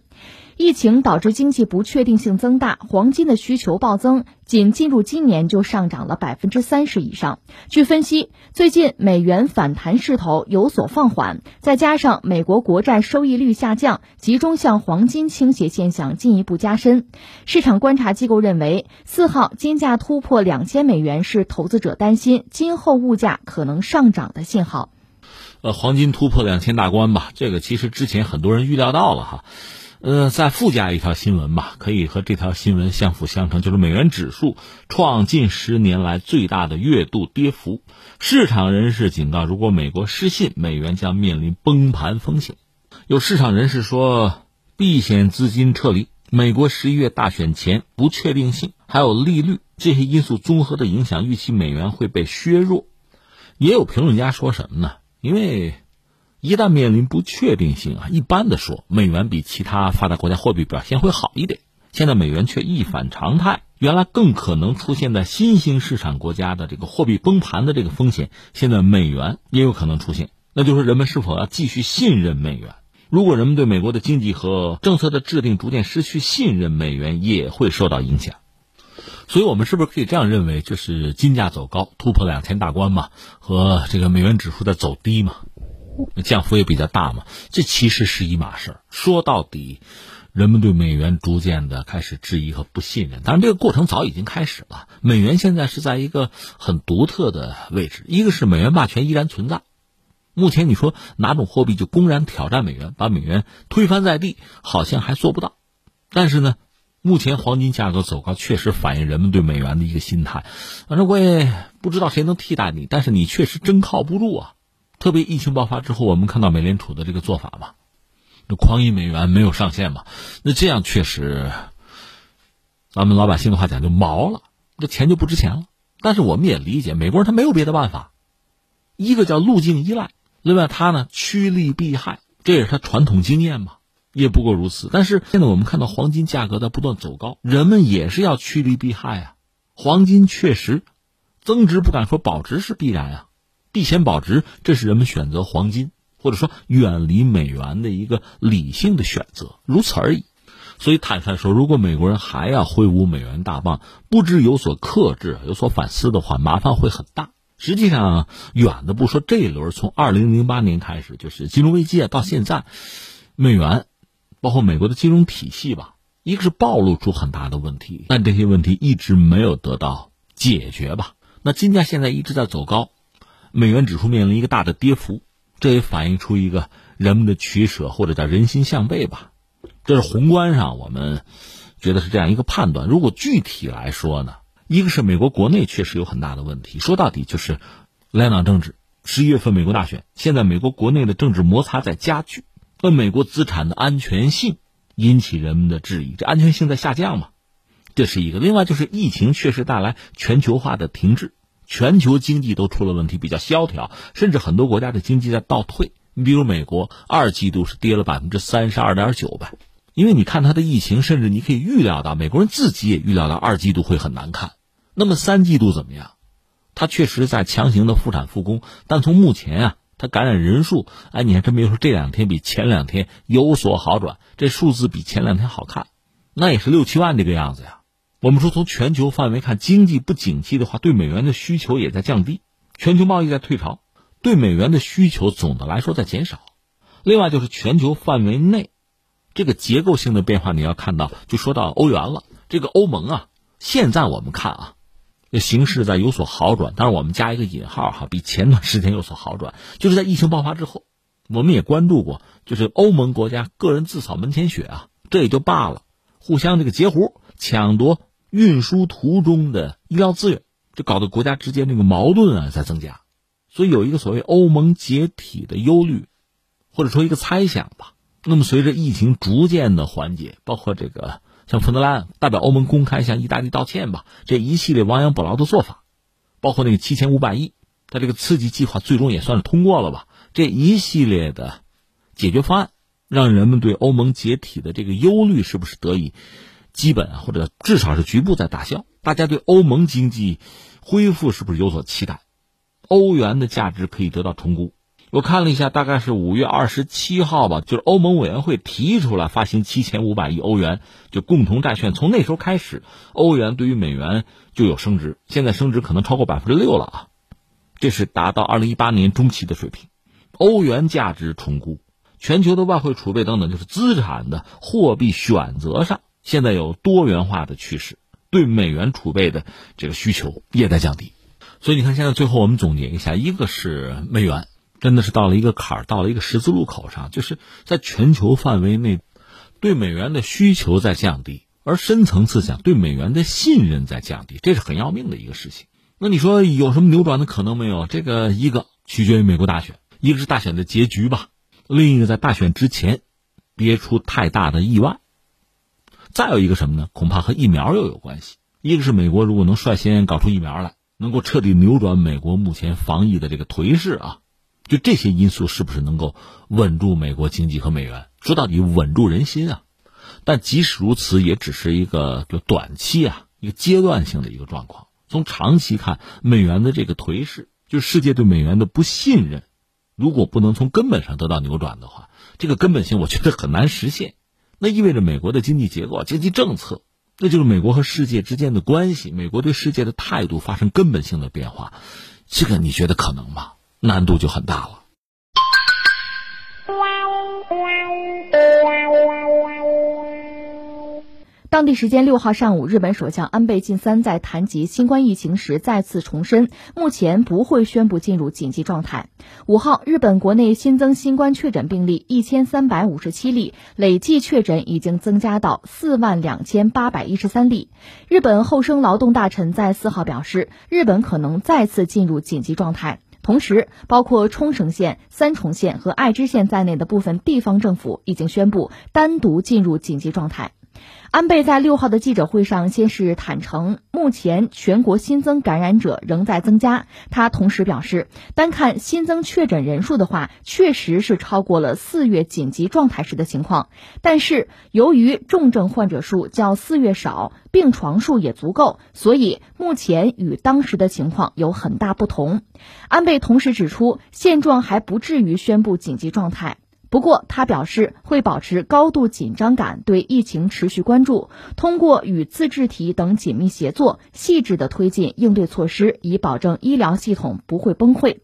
疫情导致经济不确定性增大，黄金的需求暴增，仅进入今年就上涨了百分之三十以上。据分析，最近美元反弹势头有所放缓，再加上美国国债收益率下降，集中向黄金倾斜现象进一步加深。市场观察机构认为，四号金价突破两千美元是投资者担心今后物价可能上涨的信号。呃，黄金突破两千大关吧，这个其实之前很多人预料到了哈。呃，再附加一条新闻吧，可以和这条新闻相辅相成，就是美元指数创近十年来最大的月度跌幅。市场人士警告，如果美国失信，美元将面临崩盘风险。有市场人士说，避险资金撤离，美国十一月大选前不确定性，还有利率这些因素综合的影响，预期美元会被削弱。也有评论家说什么呢？因为。一旦面临不确定性啊，一般的说，美元比其他发达国家货币表现会好一点。现在美元却一反常态，原来更可能出现在新兴市场国家的这个货币崩盘的这个风险，现在美元也有可能出现。那就是人们是否要继续信任美元？如果人们对美国的经济和政策的制定逐渐失去信任，美元也会受到影响。所以，我们是不是可以这样认为，就是金价走高，突破两千大关嘛，和这个美元指数在走低嘛？降幅也比较大嘛，这其实是一码事儿。说到底，人们对美元逐渐的开始质疑和不信任。当然，这个过程早已经开始了。美元现在是在一个很独特的位置，一个是美元霸权依然存在。目前你说哪种货币就公然挑战美元，把美元推翻在地，好像还做不到。但是呢，目前黄金价格走高，确实反映人们对美元的一个心态。反正我也不知道谁能替代你，但是你确实真靠不住啊。特别疫情爆发之后，我们看到美联储的这个做法嘛，这狂印美元没有上限嘛？那这样确实，咱们老百姓的话讲就毛了，这钱就不值钱了。但是我们也理解，美国人他没有别的办法，一个叫路径依赖，另外他呢趋利避害，这也是他传统经验嘛，也不过如此。但是现在我们看到黄金价格在不断走高，人们也是要趋利避害啊。黄金确实增值不敢说保值是必然啊，避险保值这是人们选择黄金。或者说远离美元的一个理性的选择，如此而已。所以坦率说，如果美国人还要挥舞美元大棒，不知有所克制、有所反思的话，麻烦会很大。实际上，远的不说，这一轮从二零零八年开始，就是金融危机啊，到现在，美元，包括美国的金融体系吧，一个是暴露出很大的问题，但这些问题一直没有得到解决吧。那金价现在一直在走高，美元指数面临一个大的跌幅。这也反映出一个人们的取舍，或者叫人心向背吧。这是宏观上我们觉得是这样一个判断。如果具体来说呢，一个是美国国内确实有很大的问题，说到底就是两党政治。十一月份美国大选，现在美国国内的政治摩擦在加剧，那美国资产的安全性引起人们的质疑，这安全性在下降嘛？这是一个。另外就是疫情确实带来全球化的停滞。全球经济都出了问题，比较萧条，甚至很多国家的经济在倒退。你比如美国，二季度是跌了百分之三十二点九呗。因为你看它的疫情，甚至你可以预料到，美国人自己也预料到二季度会很难看。那么三季度怎么样？它确实在强行的复产复工，但从目前啊，它感染人数，哎，你还真别说，这两天比前两天有所好转，这数字比前两天好看，那也是六七万这个样子呀。我们说，从全球范围看，经济不景气的话，对美元的需求也在降低，全球贸易在退潮，对美元的需求总的来说在减少。另外，就是全球范围内，这个结构性的变化，你要看到，就说到欧元了。这个欧盟啊，现在我们看啊，形势在有所好转，当然我们加一个引号哈，比前段时间有所好转，就是在疫情爆发之后，我们也关注过，就是欧盟国家个人自扫门前雪啊，这也就罢了，互相这个截胡抢夺。运输途中的医疗资源，就搞得国家之间这个矛盾啊在增加，所以有一个所谓欧盟解体的忧虑，或者说一个猜想吧。那么随着疫情逐渐的缓解，包括这个像冯德莱恩代表欧盟公开向意大利道歉吧，这一系列亡羊补牢的做法，包括那个七千五百亿，他这个刺激计划最终也算是通过了吧。这一系列的解决方案，让人们对欧盟解体的这个忧虑是不是得以？基本啊，或者至少是局部在打消。大家对欧盟经济恢复是不是有所期待？欧元的价值可以得到重估。我看了一下，大概是五月二十七号吧，就是欧盟委员会提出来发行七千五百亿欧元就共同债券。从那时候开始，欧元对于美元就有升值，现在升值可能超过百分之六了啊！这是达到二零一八年中期的水平。欧元价值重估，全球的外汇储备等等，就是资产的货币选择上。现在有多元化的趋势，对美元储备的这个需求也在降低，所以你看，现在最后我们总结一下，一个是美元真的是到了一个坎儿，到了一个十字路口上，就是在全球范围内，对美元的需求在降低，而深层次讲，对美元的信任在降低，这是很要命的一个事情。那你说有什么扭转的可能没有？这个一个取决于美国大选，一个是大选的结局吧，另一个在大选之前别出太大的意外。再有一个什么呢？恐怕和疫苗又有关系。一个是美国如果能率先搞出疫苗来，能够彻底扭转美国目前防疫的这个颓势啊，就这些因素是不是能够稳住美国经济和美元？说到底，稳住人心啊。但即使如此，也只是一个就短期啊，一个阶段性的一个状况。从长期看，美元的这个颓势，就世界对美元的不信任，如果不能从根本上得到扭转的话，这个根本性我觉得很难实现。那意味着美国的经济结构、经济政策，那就是美国和世界之间的关系，美国对世界的态度发生根本性的变化，这个你觉得可能吗？难度就很大了。当地时间六号上午，日本首相安倍晋三在谈及新冠疫情时再次重申，目前不会宣布进入紧急状态。五号，日本国内新增新冠确诊病例一千三百五十七例，累计确诊已经增加到四万两千八百一十三例。日本厚生劳动大臣在四号表示，日本可能再次进入紧急状态。同时，包括冲绳县、三重县和爱知县在内的部分地方政府已经宣布单独进入紧急状态。安倍在六号的记者会上，先是坦诚，目前全国新增感染者仍在增加。他同时表示，单看新增确诊人数的话，确实是超过了四月紧急状态时的情况。但是，由于重症患者数较四月少，病床数也足够，所以目前与当时的情况有很大不同。安倍同时指出，现状还不至于宣布紧急状态。不过，他表示会保持高度紧张感，对疫情持续关注，通过与自治体等紧密协作，细致的推进应对措施，以保证医疗系统不会崩溃。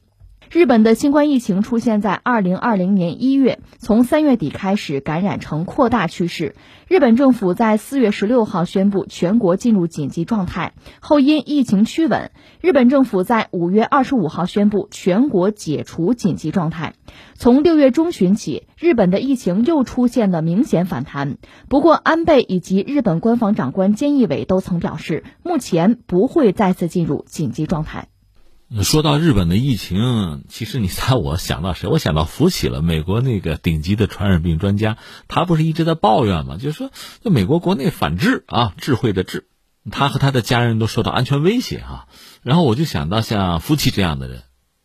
日本的新冠疫情出现在二零二零年一月，从三月底开始感染呈扩大趋势。日本政府在四月十六号宣布全国进入紧急状态，后因疫情趋稳，日本政府在五月二十五号宣布全国解除紧急状态。从六月中旬起，日本的疫情又出现了明显反弹。不过，安倍以及日本官方长官菅义伟都曾表示，目前不会再次进入紧急状态。说到日本的疫情，其实你猜我想到谁？我想到福奇了，美国那个顶级的传染病专家，他不是一直在抱怨吗？就是说，就美国国内反智啊，智慧的智，他和他的家人都受到安全威胁啊。然后我就想到像福奇这样的人，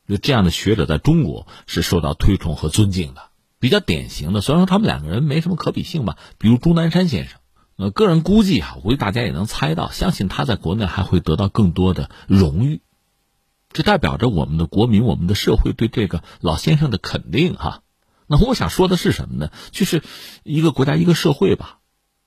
就这样的学者，在中国是受到推崇和尊敬的。比较典型的，虽然说他们两个人没什么可比性吧，比如钟南山先生，呃，个人估计啊，我估计大家也能猜到，相信他在国内还会得到更多的荣誉。这代表着我们的国民、我们的社会对这个老先生的肯定哈。那我想说的是什么呢？就是一个国家、一个社会吧，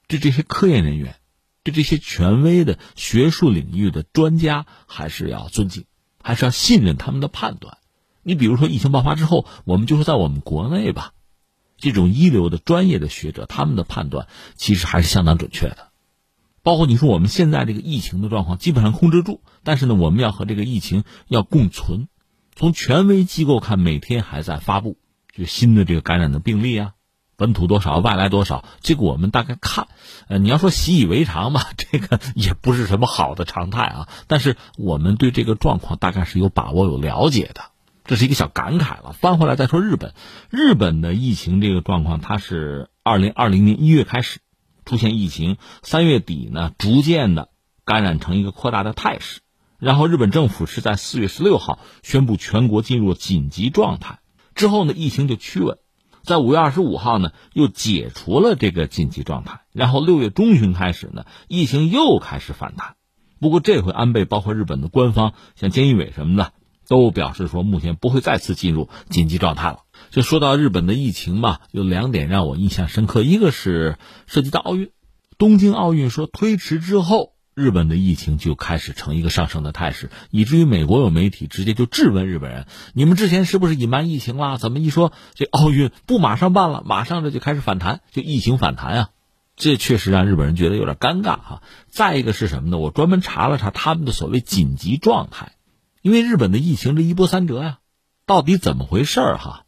对这些科研人员、对这些权威的学术领域的专家，还是要尊敬，还是要信任他们的判断。你比如说，疫情爆发之后，我们就是在我们国内吧，这种一流的专业的学者，他们的判断其实还是相当准确的。包括你说我们现在这个疫情的状况基本上控制住，但是呢，我们要和这个疫情要共存。从权威机构看，每天还在发布就新的这个感染的病例啊，本土多少，外来多少，这个我们大概看，呃，你要说习以为常吧，这个也不是什么好的常态啊。但是我们对这个状况大概是有把握、有了解的，这是一个小感慨了。翻回来再说日本，日本的疫情这个状况，它是二零二零年一月开始。出现疫情，三月底呢，逐渐的感染成一个扩大的态势，然后日本政府是在四月十六号宣布全国进入紧急状态，之后呢，疫情就趋稳，在五月二十五号呢，又解除了这个紧急状态，然后六月中旬开始呢，疫情又开始反弹，不过这回安倍包括日本的官方，像菅义伟什么的，都表示说目前不会再次进入紧急状态了。就说到日本的疫情吧，有两点让我印象深刻，一个是涉及到奥运，东京奥运说推迟之后，日本的疫情就开始呈一个上升的态势，以至于美国有媒体直接就质问日本人：你们之前是不是隐瞒疫情了？怎么一说这奥运不马上办了，马上这就开始反弹，就疫情反弹啊？这确实让日本人觉得有点尴尬哈。再一个是什么呢？我专门查了查他们的所谓紧急状态，因为日本的疫情这一波三折呀，到底怎么回事儿哈？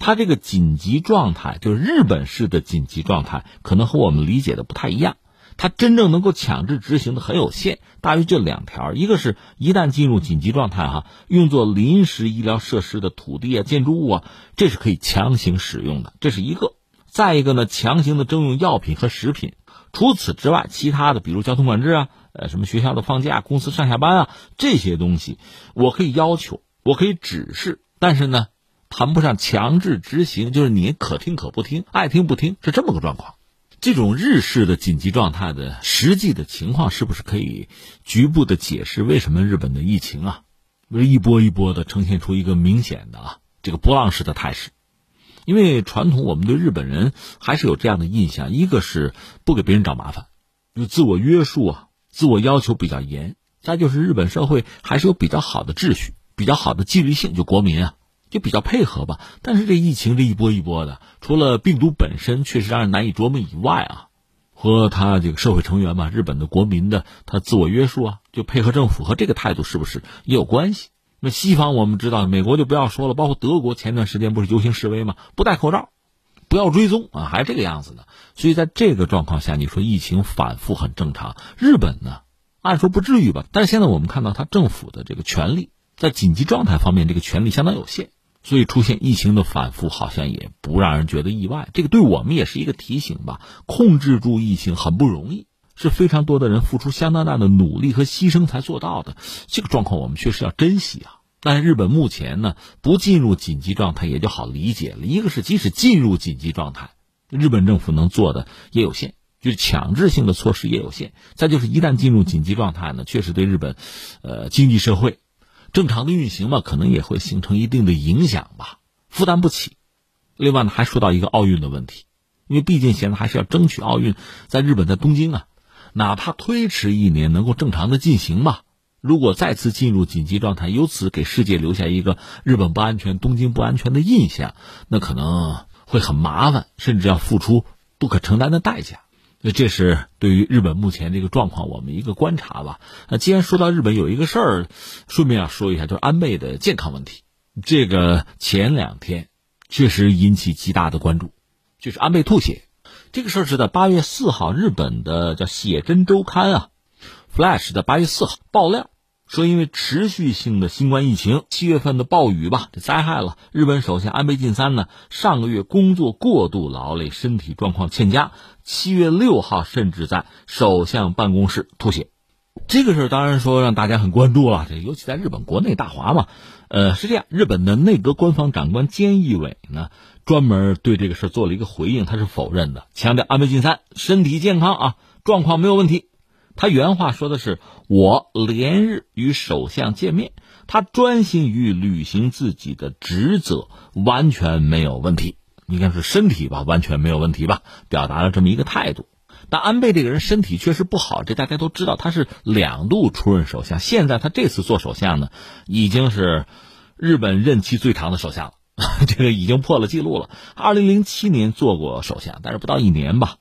它这个紧急状态，就是日本式的紧急状态，可能和我们理解的不太一样。它真正能够强制执行的很有限，大约就两条：一个是一旦进入紧急状态，哈，用作临时医疗设施的土地啊、建筑物啊，这是可以强行使用的，这是一个；再一个呢，强行的征用药品和食品。除此之外，其他的，比如交通管制啊，呃，什么学校的放假、公司上下班啊，这些东西，我可以要求，我可以指示，但是呢。谈不上强制执行，就是你可听可不听，爱听不听，是这么个状况。这种日式的紧急状态的实际的情况，是不是可以局部的解释为什么日本的疫情啊，一波一波的呈现出一个明显的啊这个波浪式的态势？因为传统我们对日本人还是有这样的印象：一个是不给别人找麻烦，就自我约束啊，自我要求比较严；再就是日本社会还是有比较好的秩序，比较好的纪律性，就国民啊。就比较配合吧，但是这疫情这一波一波的，除了病毒本身确实让人难以琢磨以外啊，和他这个社会成员嘛，日本的国民的他自我约束啊，就配合政府和这个态度是不是也有关系？那西方我们知道，美国就不要说了，包括德国前段时间不是游行示威嘛，不戴口罩，不要追踪啊，还这个样子的。所以在这个状况下，你说疫情反复很正常。日本呢，按说不至于吧，但是现在我们看到他政府的这个权力。在紧急状态方面，这个权力相当有限，所以出现疫情的反复，好像也不让人觉得意外。这个对我们也是一个提醒吧，控制住疫情很不容易，是非常多的人付出相当大的努力和牺牲才做到的。这个状况我们确实要珍惜啊。但是日本目前呢，不进入紧急状态也就好理解了。一个是即使进入紧急状态，日本政府能做的也有限。就是强制性的措施也有限，再就是一旦进入紧急状态呢，确实对日本，呃，经济社会正常的运行嘛，可能也会形成一定的影响吧，负担不起。另外呢，还说到一个奥运的问题，因为毕竟现在还是要争取奥运在日本在东京啊，哪怕推迟一年能够正常的进行吧。如果再次进入紧急状态，由此给世界留下一个日本不安全、东京不安全的印象，那可能会很麻烦，甚至要付出不可承担的代价。那这是对于日本目前这个状况，我们一个观察吧。那既然说到日本，有一个事儿，顺便要说一下，就是安倍的健康问题。这个前两天确实引起极大的关注，就是安倍吐血。这个事儿是在八月四号，日本的叫《写真周刊》啊，《Flash》的八月四号爆料。说，因为持续性的新冠疫情，七月份的暴雨吧，这灾害了日本首相安倍晋三呢。上个月工作过度劳累，身体状况欠佳，七月六号甚至在首相办公室吐血。这个事儿当然说让大家很关注了，这尤其在日本国内大华嘛。呃，是这样，日本的内阁官方长官菅义伟呢，专门对这个事儿做了一个回应，他是否认的，强调安倍晋三身体健康啊，状况没有问题。他原话说的是：“我连日与首相见面，他专心于履行自己的职责，完全没有问题。应该是身体吧，完全没有问题吧，表达了这么一个态度。但安倍这个人身体确实不好，这大家都知道。他是两度出任首相，现在他这次做首相呢，已经是日本任期最长的首相了，这个已经破了记录了。二零零七年做过首相，但是不到一年吧。”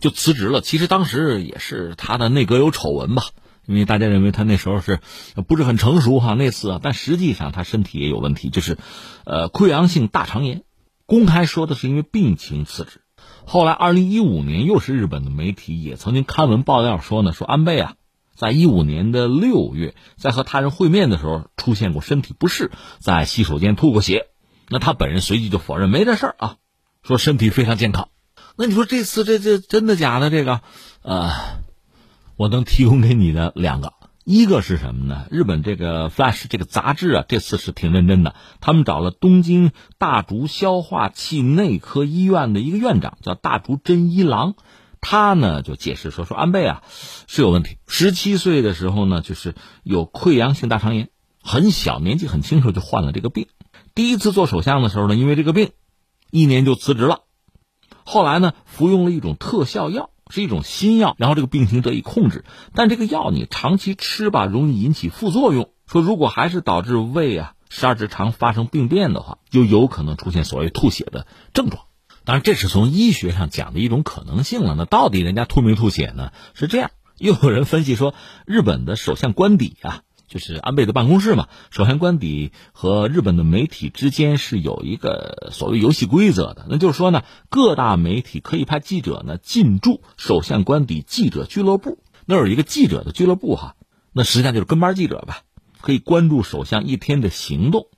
就辞职了。其实当时也是他的内阁有丑闻吧，因为大家认为他那时候是不是很成熟哈那次啊，但实际上他身体也有问题，就是呃溃疡性大肠炎。公开说的是因为病情辞职。后来二零一五年又是日本的媒体也曾经刊文爆料说呢，说安倍啊，在一五年的六月在和他人会面的时候出现过身体不适，在洗手间吐过血。那他本人随即就否认没这事儿啊，说身体非常健康。那你说这次这这真的假的？这个，呃，我能提供给你的两个，一个是什么呢？日本这个《Flash》这个杂志啊，这次是挺认真的。他们找了东京大竹消化器内科医院的一个院长，叫大竹真一郎，他呢就解释说，说安倍啊是有问题。十七岁的时候呢，就是有溃疡性大肠炎，很小年纪很轻时候就患了这个病。第一次做首相的时候呢，因为这个病，一年就辞职了。后来呢，服用了一种特效药，是一种新药，然后这个病情得以控制。但这个药你长期吃吧，容易引起副作用。说如果还是导致胃啊、十二指肠发生病变的话，就有可能出现所谓吐血的症状。当然，这是从医学上讲的一种可能性了。那到底人家吐没吐血呢？是这样，又有人分析说，日本的首相官邸啊。就是安倍的办公室嘛，首相官邸和日本的媒体之间是有一个所谓游戏规则的，那就是说呢，各大媒体可以派记者呢进驻首相官邸记者俱乐部，那有一个记者的俱乐部哈，那实际上就是跟班记者吧，可以关注首相一天的行动。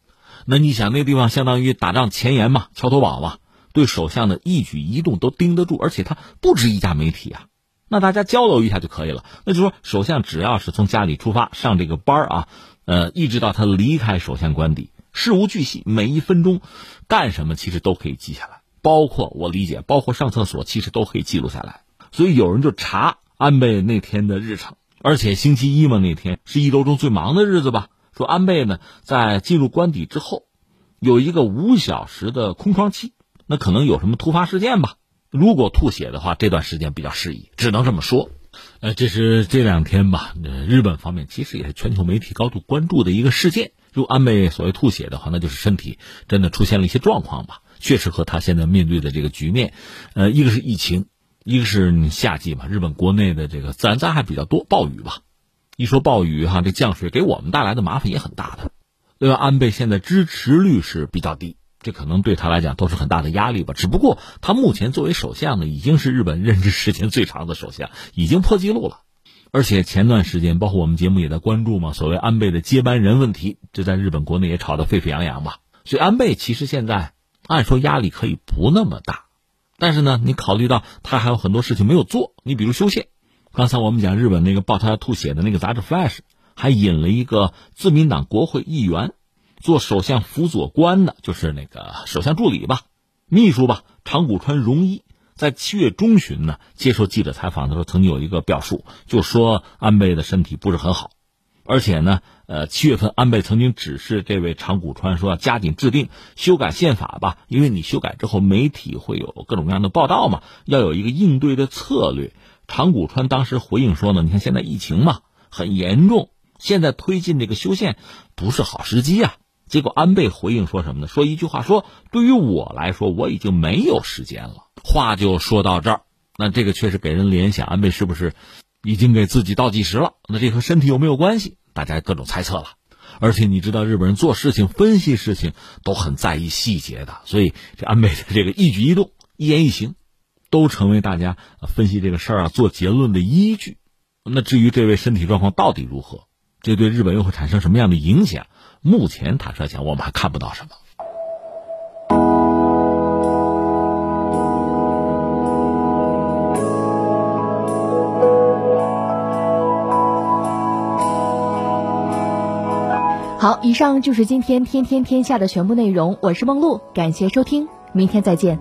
那你想，那地方相当于打仗前沿嘛，桥头堡嘛，对首相的一举一动都盯得住，而且他不止一家媒体啊。那大家交流一下就可以了。那就说，首相只要是从家里出发上这个班啊，呃，一直到他离开首相官邸，事无巨细，每一分钟干什么其实都可以记下来。包括我理解，包括上厕所，其实都可以记录下来。所以有人就查安倍那天的日程，而且星期一嘛，那天是一周中最忙的日子吧？说安倍呢，在进入官邸之后，有一个五小时的空窗期，那可能有什么突发事件吧？如果吐血的话，这段时间比较适宜，只能这么说。呃，这是这两天吧，日本方面其实也是全球媒体高度关注的一个事件。如果安倍所谓吐血的话，那就是身体真的出现了一些状况吧，确实和他现在面对的这个局面，呃，一个是疫情，一个是夏季嘛，日本国内的这个自然灾害比较多，暴雨吧。一说暴雨哈，这降水给我们带来的麻烦也很大的。另外，安倍现在支持率是比较低。这可能对他来讲都是很大的压力吧。只不过他目前作为首相呢，已经是日本任职时间最长的首相，已经破纪录了。而且前段时间，包括我们节目也在关注嘛，所谓安倍的接班人问题，这在日本国内也吵得沸沸扬扬吧。所以安倍其实现在按说压力可以不那么大，但是呢，你考虑到他还有很多事情没有做，你比如修宪。刚才我们讲日本那个抱他吐血的那个杂志《Flash》，还引了一个自民党国会议员做首相辅佐官的，就是那个首相助理吧、秘书吧，长谷川荣一。在七月中旬呢，接受记者采访的时候，曾经有一个表述，就说安倍的身体不是很好，而且呢，呃，七月份安倍曾经指示这位长谷川说要加紧制定修改宪法吧，因为你修改之后，媒体会有各种各样的报道嘛，要有一个应对的策略。长谷川当时回应说呢，你看现在疫情嘛很严重，现在推进这个修宪不是好时机啊。结果安倍回应说什么呢？说一句话，说对于我来说，我已经没有时间了。话就说到这儿，那这个确实给人联想，安倍是不是已经给自己倒计时了？那这和身体有没有关系？大家各种猜测了。而且你知道，日本人做事情、分析事情都很在意细节的，所以这安倍的这个一举一动、一言一行，都成为大家分析这个事儿啊、做结论的依据。那至于这位身体状况到底如何，这对日本又会产生什么样的影响？目前坦率讲，我们还看不到什么。好，以上就是今天天天天下的全部内容。我是梦露，感谢收听，明天再见。